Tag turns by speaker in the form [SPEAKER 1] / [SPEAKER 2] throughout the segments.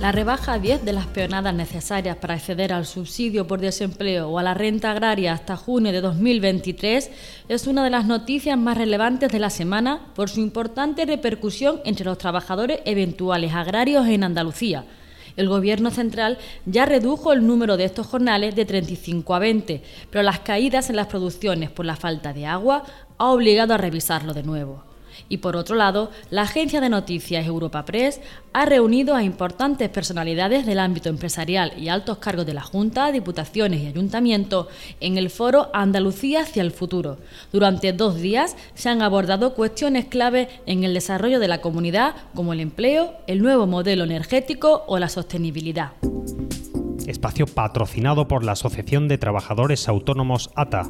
[SPEAKER 1] La rebaja a 10 de las peonadas necesarias para acceder al subsidio por desempleo o a la renta agraria hasta junio de 2023 es una de las noticias más relevantes de la semana por su importante repercusión entre los trabajadores eventuales agrarios en Andalucía. El Gobierno central ya redujo el número de estos jornales de 35 a 20, pero las caídas en las producciones por la falta de agua ha obligado a revisarlo de nuevo. Y por otro lado, la agencia de noticias Europa Press ha reunido a importantes personalidades del ámbito empresarial y altos cargos de la Junta, Diputaciones y Ayuntamientos en el foro Andalucía hacia el futuro. Durante dos días se han abordado cuestiones clave en el desarrollo de la comunidad, como el empleo, el nuevo modelo energético o la sostenibilidad.
[SPEAKER 2] Espacio patrocinado por la Asociación de Trabajadores Autónomos ATA.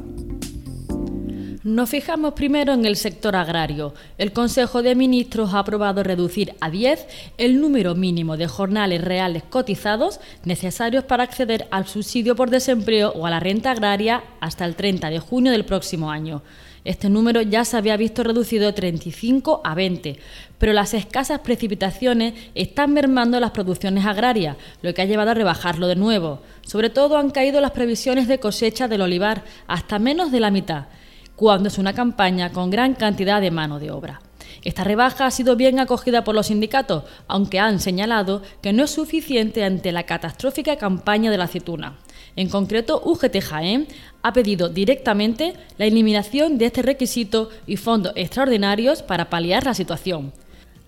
[SPEAKER 1] Nos fijamos primero en el sector agrario. El Consejo de Ministros ha aprobado reducir a 10 el número mínimo de jornales reales cotizados necesarios para acceder al subsidio por desempleo o a la renta agraria hasta el 30 de junio del próximo año. Este número ya se había visto reducido de 35 a 20, pero las escasas precipitaciones están mermando las producciones agrarias, lo que ha llevado a rebajarlo de nuevo. Sobre todo han caído las previsiones de cosecha del olivar, hasta menos de la mitad cuando es una campaña con gran cantidad de mano de obra. Esta rebaja ha sido bien acogida por los sindicatos, aunque han señalado que no es suficiente ante la catastrófica campaña de la aceituna. En concreto, UGT Jaén ha pedido directamente la eliminación de este requisito y fondos extraordinarios para paliar la situación.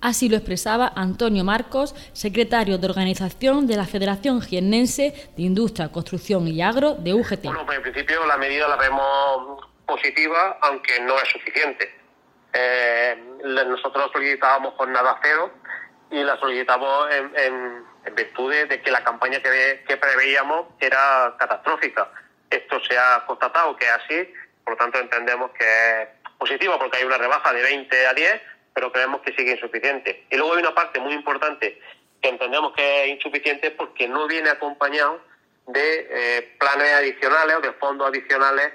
[SPEAKER 1] Así lo expresaba Antonio Marcos, secretario de organización de la Federación Jiennense de Industria, Construcción y Agro de UGT.
[SPEAKER 3] Bueno, pues en principio la medida la vemos positiva, aunque no es suficiente. Eh, nosotros solicitábamos jornada cero y la solicitamos en, virtud de, que la campaña que, que, preveíamos era catastrófica. Esto se ha constatado que es así, por lo tanto entendemos que es positiva porque hay una rebaja de 20 a 10, pero creemos que sigue insuficiente. Y luego hay una parte muy importante que entendemos que es insuficiente porque no viene acompañado de eh, planes adicionales o de fondos adicionales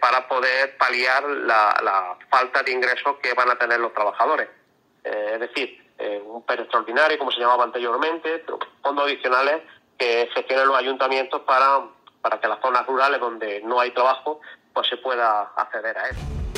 [SPEAKER 3] para poder paliar la, falta de ingresos que van a tener los trabajadores. Eh, es decir, eh, un PER extraordinario, como se llamaba anteriormente, fondos adicionales que gestionen los ayuntamientos para, para que las zonas rurales donde no hay trabajo pues se pueda acceder a él.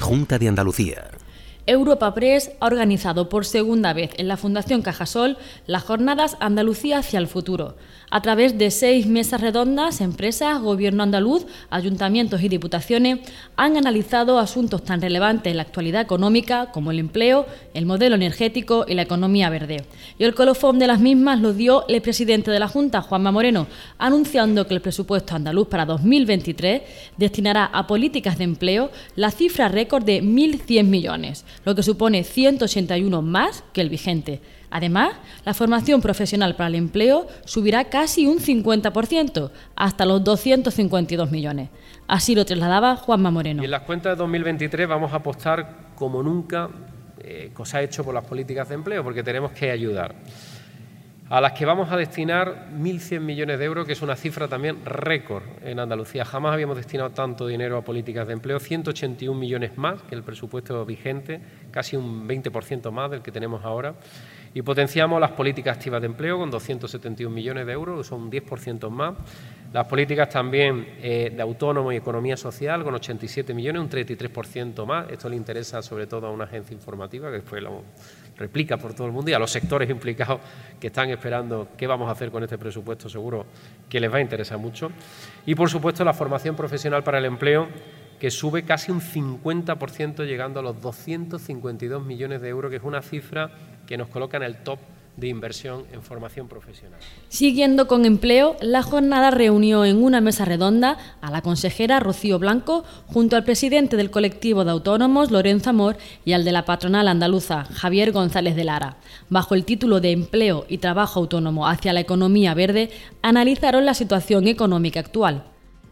[SPEAKER 4] Junta de Andalucía.
[SPEAKER 1] Europa Press ha organizado por segunda vez en la Fundación Cajasol las jornadas Andalucía hacia el futuro, a través de seis mesas redondas, empresas, gobierno andaluz, ayuntamientos y diputaciones han analizado asuntos tan relevantes en la actualidad económica como el empleo, el modelo energético y la economía verde. Y el colofón de las mismas lo dio el presidente de la Junta, Juanma Moreno, anunciando que el presupuesto andaluz para 2023 destinará a políticas de empleo la cifra récord de 1.100 millones, lo que supone 181 más que el vigente. Además, la formación profesional para el empleo subirá casi un 50%, hasta los 252 millones. Así lo trasladaba Juanma Moreno.
[SPEAKER 5] Y en las cuentas de 2023 vamos a apostar como nunca, eh, cosa hecho por las políticas de empleo, porque tenemos que ayudar a las que vamos a destinar 1.100 millones de euros, que es una cifra también récord en Andalucía. Jamás habíamos destinado tanto dinero a políticas de empleo, 181 millones más que el presupuesto vigente, casi un 20% más del que tenemos ahora. Y potenciamos las políticas activas de empleo con 271 millones de euros, son un 10% más. Las políticas también eh, de autónomo y economía social con 87 millones, un 33% más. Esto le interesa sobre todo a una agencia informativa que después lo replica por todo el mundo y a los sectores implicados que están esperando qué vamos a hacer con este presupuesto, seguro que les va a interesar mucho. Y por supuesto la formación profesional para el empleo que sube casi un 50% llegando a los 252 millones de euros, que es una cifra que nos coloca en el top de inversión en formación profesional.
[SPEAKER 1] Siguiendo con empleo, la jornada reunió en una mesa redonda a la consejera Rocío Blanco junto al presidente del colectivo de autónomos Lorenzo Amor y al de la patronal andaluza Javier González de Lara. Bajo el título de Empleo y Trabajo Autónomo hacia la Economía Verde, analizaron la situación económica actual.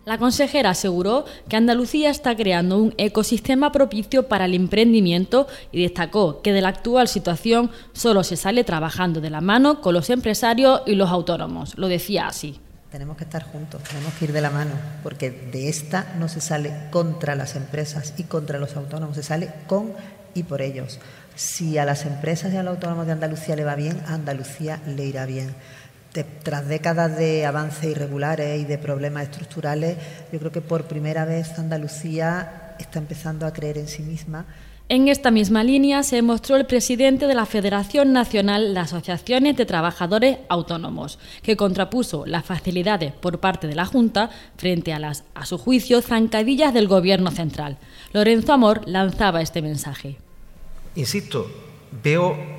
[SPEAKER 1] La consejera aseguró que Andalucía está creando un ecosistema propicio para el emprendimiento y destacó que de la actual situación solo se sale trabajando de la mano con los empresarios y los autónomos. Lo decía así.
[SPEAKER 6] Tenemos que estar juntos, tenemos que ir de la mano, porque de esta no se sale contra las empresas y contra los autónomos, se sale con y por ellos. Si a las empresas y a los autónomos de Andalucía le va bien, a Andalucía le irá bien tras décadas de avances irregulares y de problemas estructurales, yo creo que por primera vez Andalucía está empezando a creer en sí misma.
[SPEAKER 1] En esta misma línea se mostró el presidente de la Federación Nacional de Asociaciones de Trabajadores Autónomos, que contrapuso las facilidades por parte de la Junta frente a las, a su juicio, zancadillas del Gobierno central. Lorenzo Amor lanzaba este mensaje.
[SPEAKER 7] Insisto, veo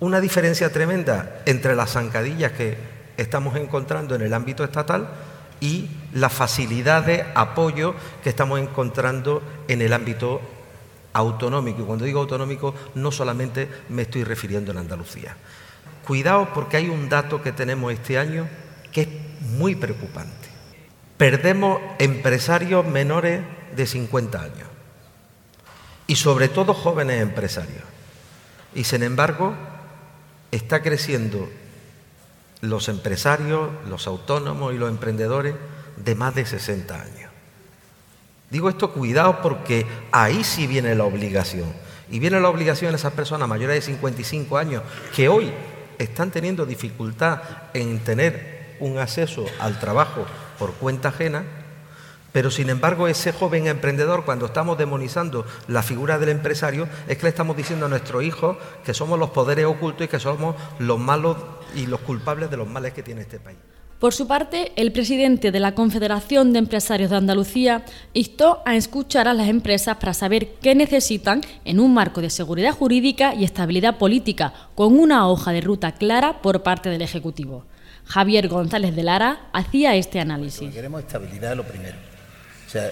[SPEAKER 7] una diferencia tremenda entre las zancadillas que estamos encontrando en el ámbito estatal y la facilidad de apoyo que estamos encontrando en el ámbito autonómico. Y cuando digo autonómico no solamente me estoy refiriendo a Andalucía. Cuidado porque hay un dato que tenemos este año que es muy preocupante. Perdemos empresarios menores de 50 años y sobre todo jóvenes empresarios. Y sin embargo, está creciendo los empresarios, los autónomos y los emprendedores de más de 60 años. Digo esto cuidado porque ahí sí viene la obligación. Y viene la obligación de esas personas mayores de 55 años que hoy están teniendo dificultad en tener un acceso al trabajo por cuenta ajena pero sin embargo, ese joven emprendedor, cuando estamos demonizando la figura del empresario, es que le estamos diciendo a nuestros hijos que somos los poderes ocultos y que somos los malos y los culpables de los males que tiene este país.
[SPEAKER 1] Por su parte, el presidente de la Confederación de Empresarios de Andalucía instó a escuchar a las empresas para saber qué necesitan en un marco de seguridad jurídica y estabilidad política, con una hoja de ruta clara por parte del Ejecutivo. Javier González de Lara hacía este análisis.
[SPEAKER 8] queremos estabilidad lo primero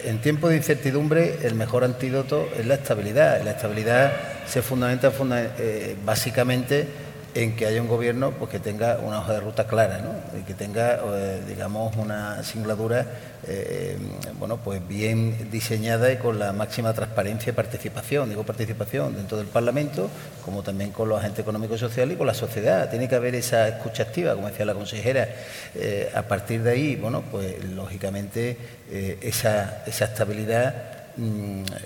[SPEAKER 8] en tiempos de incertidumbre el mejor antídoto es la estabilidad. La estabilidad se fundamenta eh, básicamente en que haya un gobierno pues, que tenga una hoja de ruta clara, ¿no? y que tenga, eh, digamos, una singladura eh, bueno, pues bien diseñada y con la máxima transparencia y participación. Digo participación dentro del Parlamento, como también con los agentes económicos y sociales y con la sociedad. Tiene que haber esa escucha activa, como decía la consejera. Eh, a partir de ahí, bueno, pues lógicamente esa, esa estabilidad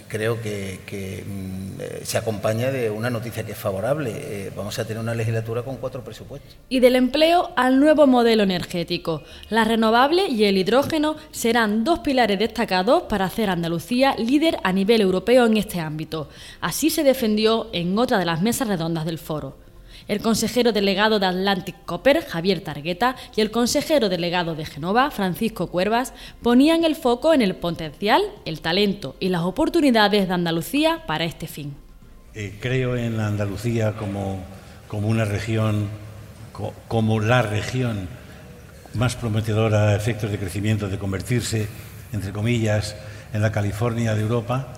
[SPEAKER 8] creo que, mm, eh, se acompaña de una noticia que es favorable. Eh, vamos a tener una legislatura con cuatro presupuestos.
[SPEAKER 1] Y del empleo al nuevo modelo energético. La renovable y el hidrógeno serán dos pilares destacados para hacer Andalucía líder a nivel europeo en este ámbito. Así se defendió en otra de las mesas redondas del foro. El consejero delegado de Atlantic Copper, Javier Targueta, y el consejero delegado de Genova, Francisco Cuervas, ponían el foco en el potencial, el talento y las oportunidades de Andalucía para este fin.
[SPEAKER 9] Eh, creo en la Andalucía como, como una región, como la región más prometedora a efectos de crecimiento, de convertirse, entre comillas, en la California de Europa.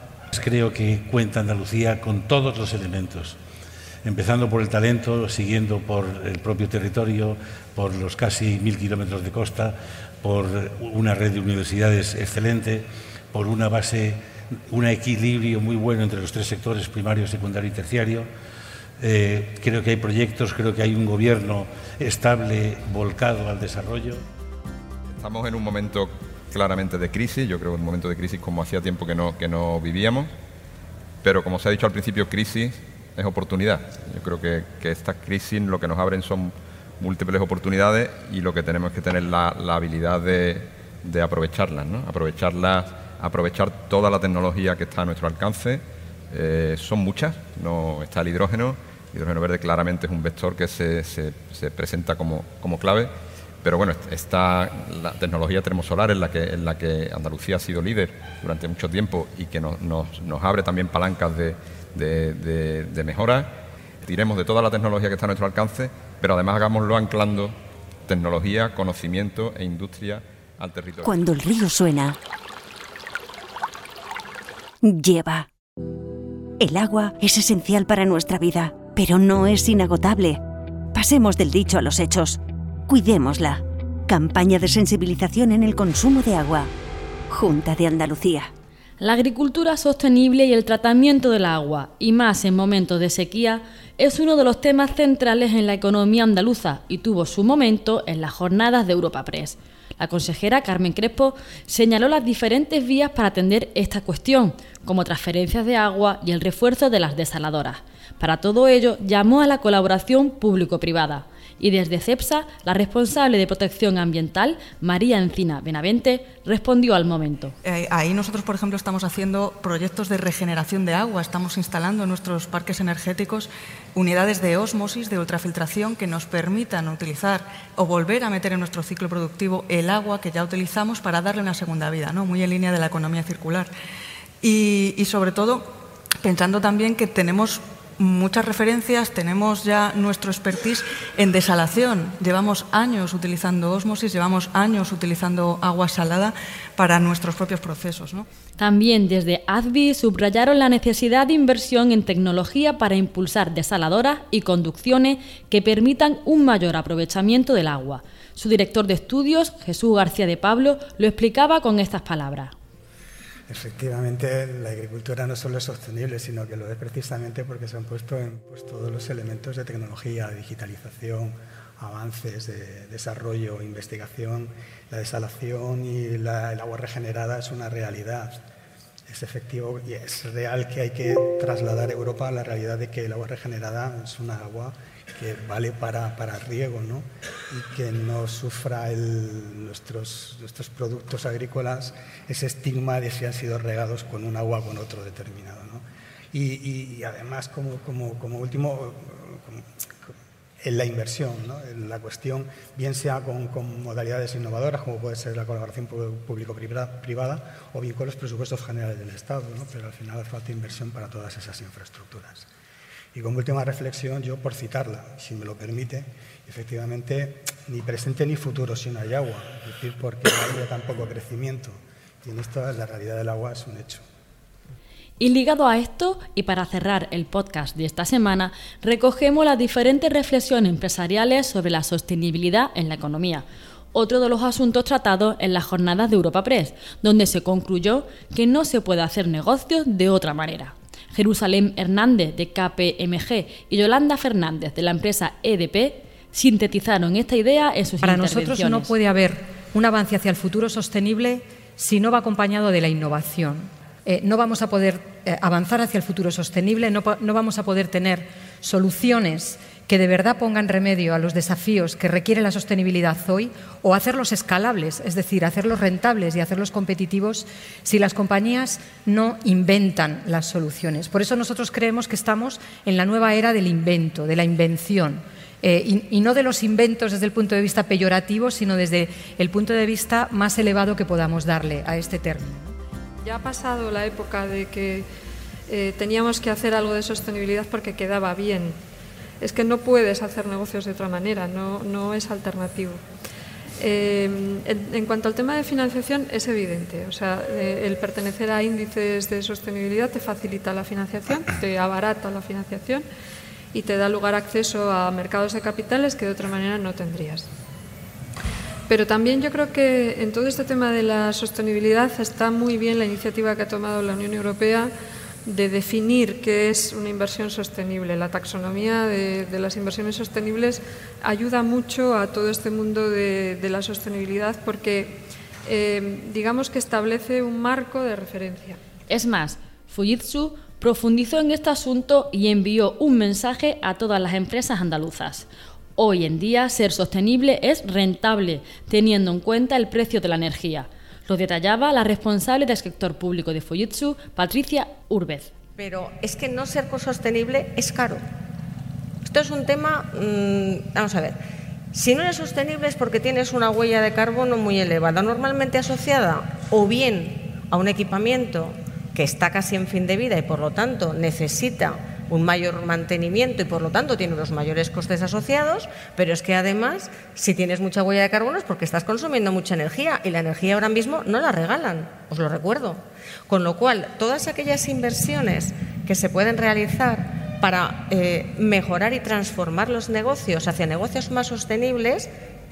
[SPEAKER 9] Creo que cuenta Andalucía con todos los elementos empezando por el talento, siguiendo por el propio territorio, por los casi mil kilómetros de costa, por una red de universidades excelente, por una base, un equilibrio muy bueno entre los tres sectores, primario, secundario y terciario. Eh, creo que hay proyectos, creo que hay un gobierno estable, volcado al desarrollo.
[SPEAKER 10] Estamos en un momento claramente de crisis, yo creo que un momento de crisis como hacía tiempo que no, que no vivíamos, pero como se ha dicho al principio, crisis es oportunidad. Yo creo que, que estas crisis lo que nos abren son múltiples oportunidades y lo que tenemos que tener la, la habilidad de, de aprovecharlas, ¿no? aprovecharlas, aprovechar toda la tecnología que está a nuestro alcance. Eh, son muchas, no está el hidrógeno, hidrógeno verde claramente es un vector que se, se, se presenta como, como clave, pero bueno, está la tecnología termosolar en la que, en la que Andalucía ha sido líder durante mucho tiempo y que nos, abre también palancas de, de, mejora. Tiremos de toda la tecnología que está a nuestro alcance, pero además hagámoslo anclando tecnología, conocimiento e industria al territorio.
[SPEAKER 11] Cuando el río suena, lleva. El agua es esencial para nuestra vida, pero no es inagotable. Pasemos del dicho a los hechos. Cuidémosla. Campaña de sensibilización en el consumo de agua. Junta de Andalucía.
[SPEAKER 1] La agricultura sostenible y el tratamiento del agua, y más en momentos de sequía, es uno de los temas centrales en la economía andaluza y tuvo su momento en las jornadas de Europa Press. La consejera Carmen Crespo señaló las diferentes vías para atender esta cuestión, como transferencias de agua y el refuerzo de las desaladoras. Para todo ello, llamó a la colaboración público-privada y desde CEPSA, la responsable de protección ambiental, María Encina Benavente, respondió al momento.
[SPEAKER 12] Eh, ahí nosotros, por ejemplo, estamos haciendo proyectos de regeneración de agua, estamos instalando en nuestros parques energéticos unidades de ósmosis, de ultrafiltración, que nos permitan utilizar o volver a meter en nuestro ciclo productivo el agua que ya utilizamos para darle una segunda vida, ¿no? muy en línea de la economía circular. y, y sobre todo, pensando también que tenemos muchas referencias, tenemos ya nuestro expertise en desalación. Llevamos años utilizando osmosis, llevamos años utilizando agua salada para nuestros propios procesos.
[SPEAKER 1] También desde ADVI subrayaron la necesidad de inversión en tecnología para impulsar desaladoras y conducciones que permitan un mayor aprovechamiento del agua. Su director de estudios, Jesús García de Pablo, lo explicaba con estas palabras.
[SPEAKER 13] Efectivamente, la agricultura no solo es sostenible, sino que lo es precisamente porque se han puesto en pues, todos los elementos de tecnología, digitalización, avances de desarrollo, investigación, la desalación y el agua regenerada es una realidad. Es efectivo y es real que hay que trasladar a Europa la realidad de que el agua regenerada es una agua que vale para, para riego ¿no? y que no sufra nuestros, nuestros productos agrícolas ese estigma de si han sido regados con un agua o con otro determinado. ¿no? Y, además, como, como, como último, en la inversión, ¿no? en la cuestión, bien sea con, con, modalidades innovadoras, como puede ser la colaboración público-privada, o bien con los presupuestos generales del Estado, ¿no? pero al final hace falta inversión para todas esas infraestructuras. Y como última reflexión, yo por citarla, si me lo permite, efectivamente, ni presente ni futuro si no hay agua, es decir, porque no hay tampoco crecimiento. Y en esto la realidad del agua es un hecho.
[SPEAKER 1] Y ligado a esto, y para cerrar el podcast de esta semana, recogemos las diferentes reflexiones empresariales sobre la sostenibilidad en la economía, otro de los asuntos tratados en las jornadas de Europa Press, donde se concluyó que no se puede hacer negocios de otra manera. Jerusalén Hernández de KPMG y Yolanda Fernández de la empresa EDP sintetizaron esta idea en sus
[SPEAKER 14] Para nosotros no puede haber un avance hacia el futuro sostenible si no va acompañado de la innovación. Eh, no vamos a poder eh, avanzar hacia el futuro sostenible, no, no vamos a poder tener soluciones que de verdad pongan remedio a los desafíos que requiere la sostenibilidad hoy o hacerlos escalables, es decir, hacerlos rentables y hacerlos competitivos si las compañías no inventan las soluciones. Por eso nosotros creemos que estamos en la nueva era del invento, de la invención. Eh, y, no de los inventos desde el punto de vista peyorativo, sino desde el punto de vista más elevado que podamos darle a este término.
[SPEAKER 15] Ya ha pasado la época de que eh, teníamos que hacer algo de sostenibilidad porque quedaba bien es que no puedes hacer negocios de otra manera, no, es alternativo. Eh, en, cuanto al tema de financiación, es evidente. O sea, eh, el pertenecer a índices de sostenibilidad te facilita la financiación, te abarata la financiación y te da lugar acceso a mercados de capitales que de otra manera no tendrías. Pero también yo creo que en todo este tema de la sostenibilidad está muy bien la iniciativa que ha tomado la Unión Europea de definir qué es una inversión sostenible. La taxonomía de, las inversiones sostenibles ayuda mucho a todo este mundo de, la sostenibilidad porque eh, digamos que establece un marco de referencia.
[SPEAKER 1] Es más, Fujitsu profundizó en este asunto y envió un mensaje a todas las empresas andaluzas. Hoy en día ser sostenible es rentable, teniendo en cuenta el precio de la energía. Lo detallaba la responsable del sector público de Fujitsu, Patricia Urbez.
[SPEAKER 16] Pero es que no ser sostenible es caro. Esto es un tema, mm, vamos a ver, Si no eres sostenible es porque tienes una huella de carbono muy elevada, normalmente asociada o bien a un equipamiento que está casi en fin de vida y por lo tanto necesita un mayor mantenimiento y por lo tanto tiene unos mayores costes asociados, pero es que además si tienes mucha huella de carbono es porque estás consumiendo mucha energía y la energía ahora mismo no la regalan, os lo recuerdo. Con lo cual, todas aquellas inversiones que se pueden realizar para eh, mejorar y transformar los negocios hacia negocios más sostenibles